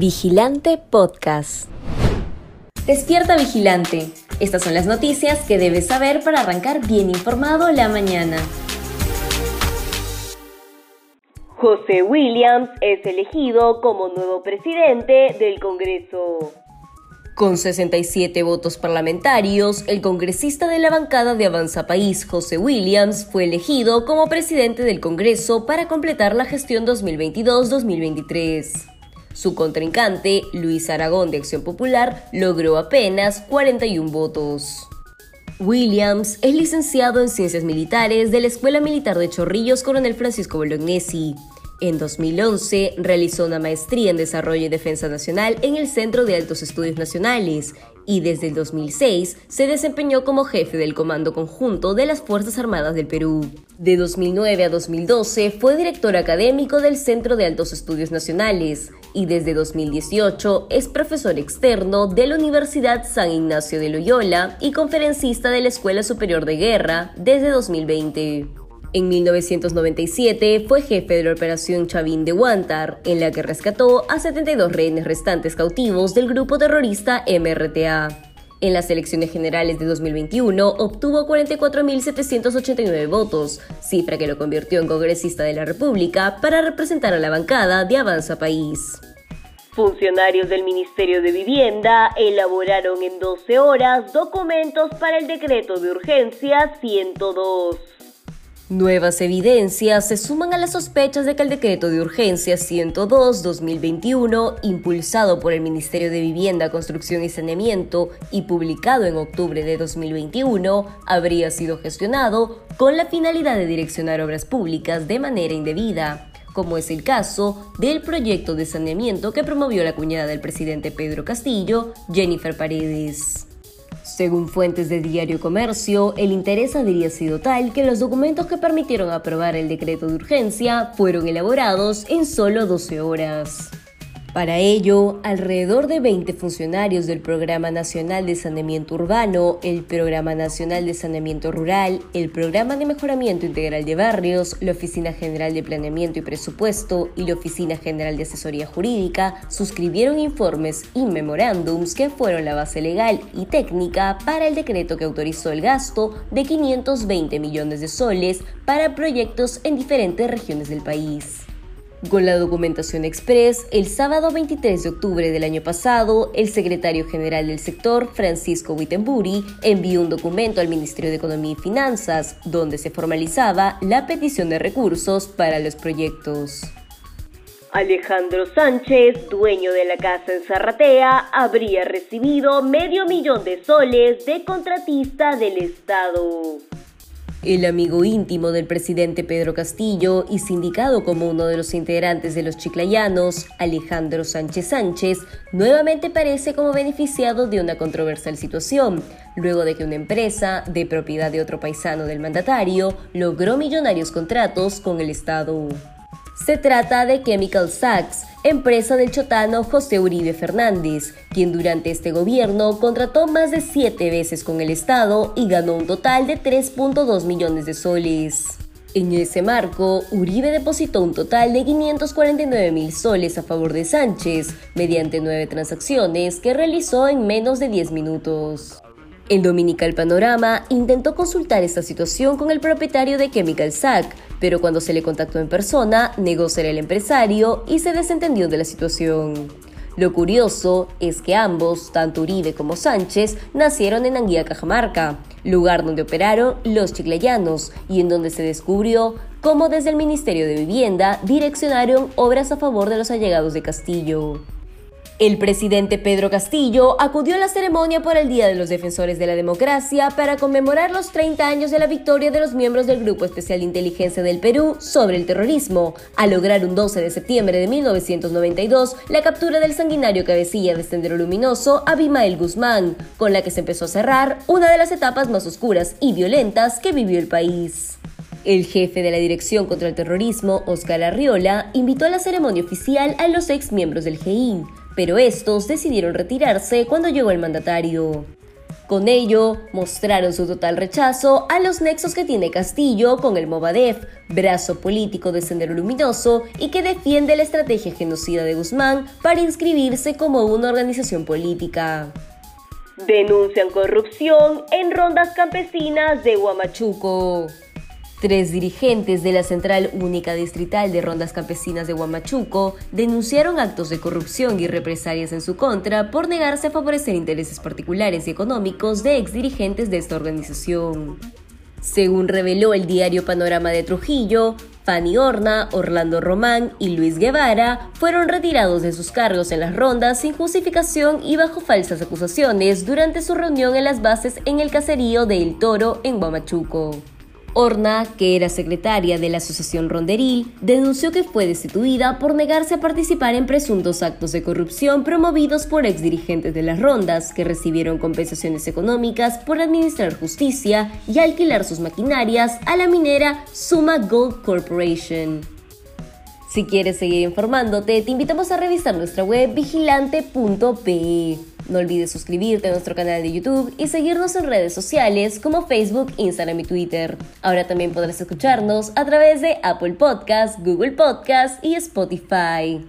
Vigilante Podcast. Despierta Vigilante. Estas son las noticias que debes saber para arrancar bien informado la mañana. José Williams es elegido como nuevo presidente del Congreso. Con 67 votos parlamentarios, el congresista de la bancada de Avanza País, José Williams, fue elegido como presidente del Congreso para completar la gestión 2022-2023. Su contrincante, Luis Aragón de Acción Popular, logró apenas 41 votos. Williams es licenciado en Ciencias Militares de la Escuela Militar de Chorrillos Coronel Francisco Bolognesi. En 2011 realizó una maestría en Desarrollo y Defensa Nacional en el Centro de Altos Estudios Nacionales y desde el 2006 se desempeñó como jefe del Comando Conjunto de las Fuerzas Armadas del Perú. De 2009 a 2012 fue director académico del Centro de Altos Estudios Nacionales y desde 2018 es profesor externo de la Universidad San Ignacio de Loyola y conferencista de la Escuela Superior de Guerra desde 2020. En 1997 fue jefe de la operación Chavín de Huántar, en la que rescató a 72 rehenes restantes cautivos del grupo terrorista MRTA. En las elecciones generales de 2021 obtuvo 44.789 votos, cifra que lo convirtió en congresista de la República para representar a la bancada de Avanza País. Funcionarios del Ministerio de Vivienda elaboraron en 12 horas documentos para el decreto de urgencia 102. Nuevas evidencias se suman a las sospechas de que el decreto de urgencia 102-2021, impulsado por el Ministerio de Vivienda, Construcción y Saneamiento y publicado en octubre de 2021, habría sido gestionado con la finalidad de direccionar obras públicas de manera indebida como es el caso del proyecto de saneamiento que promovió la cuñada del presidente Pedro Castillo, Jennifer Paredes. Según fuentes de Diario Comercio, el interés habría sido tal que los documentos que permitieron aprobar el decreto de urgencia fueron elaborados en solo 12 horas. Para ello, alrededor de 20 funcionarios del Programa Nacional de Saneamiento Urbano, el Programa Nacional de Saneamiento Rural, el Programa de Mejoramiento Integral de Barrios, la Oficina General de Planeamiento y Presupuesto y la Oficina General de Asesoría Jurídica suscribieron informes y memorándums que fueron la base legal y técnica para el decreto que autorizó el gasto de 520 millones de soles para proyectos en diferentes regiones del país. Con la documentación express, el sábado 23 de octubre del año pasado, el secretario general del sector, Francisco Wittenbury, envió un documento al Ministerio de Economía y Finanzas, donde se formalizaba la petición de recursos para los proyectos. Alejandro Sánchez, dueño de la casa en Zarratea, habría recibido medio millón de soles de contratista del Estado. El amigo íntimo del presidente Pedro Castillo y sindicado como uno de los integrantes de los chiclayanos, Alejandro Sánchez Sánchez, nuevamente parece como beneficiado de una controversial situación, luego de que una empresa, de propiedad de otro paisano del mandatario, logró millonarios contratos con el Estado. Se trata de Chemical Sachs, empresa del chotano José Uribe Fernández, quien durante este gobierno contrató más de siete veces con el Estado y ganó un total de 3.2 millones de soles. En ese marco, Uribe depositó un total de 549 mil soles a favor de Sánchez, mediante nueve transacciones que realizó en menos de 10 minutos. El Dominical Panorama intentó consultar esta situación con el propietario de Chemical Sac, pero cuando se le contactó en persona, negó ser el empresario y se desentendió de la situación. Lo curioso es que ambos, tanto Uribe como Sánchez, nacieron en Anguía, Cajamarca, lugar donde operaron los chiclayanos y en donde se descubrió cómo desde el Ministerio de Vivienda direccionaron obras a favor de los allegados de Castillo. El presidente Pedro Castillo acudió a la ceremonia por el Día de los Defensores de la Democracia para conmemorar los 30 años de la victoria de los miembros del Grupo Especial de Inteligencia del Perú sobre el terrorismo, al lograr un 12 de septiembre de 1992 la captura del sanguinario cabecilla de Sendero Luminoso Abimael Guzmán, con la que se empezó a cerrar una de las etapas más oscuras y violentas que vivió el país. El jefe de la Dirección contra el Terrorismo, Oscar Arriola, invitó a la ceremonia oficial a los ex miembros del GEIN, pero estos decidieron retirarse cuando llegó el mandatario. Con ello, mostraron su total rechazo a los nexos que tiene Castillo con el Movadef, brazo político de Sendero Luminoso y que defiende la estrategia genocida de Guzmán para inscribirse como una organización política. Denuncian corrupción en rondas campesinas de Huamachuco. Tres dirigentes de la Central Única Distrital de Rondas Campesinas de Huamachuco denunciaron actos de corrupción y represalias en su contra por negarse a favorecer intereses particulares y económicos de exdirigentes de esta organización. Según reveló el diario Panorama de Trujillo, Fanny Horna, Orlando Román y Luis Guevara fueron retirados de sus cargos en las rondas sin justificación y bajo falsas acusaciones durante su reunión en las bases en el caserío de El Toro en Huamachuco. Horna, que era secretaria de la Asociación Ronderil, denunció que fue destituida por negarse a participar en presuntos actos de corrupción promovidos por exdirigentes de las rondas, que recibieron compensaciones económicas por administrar justicia y alquilar sus maquinarias a la minera Suma Gold Corporation. Si quieres seguir informándote, te invitamos a revisar nuestra web vigilante.pe. No olvides suscribirte a nuestro canal de YouTube y seguirnos en redes sociales como Facebook, Instagram y Twitter. Ahora también podrás escucharnos a través de Apple Podcasts, Google Podcasts y Spotify.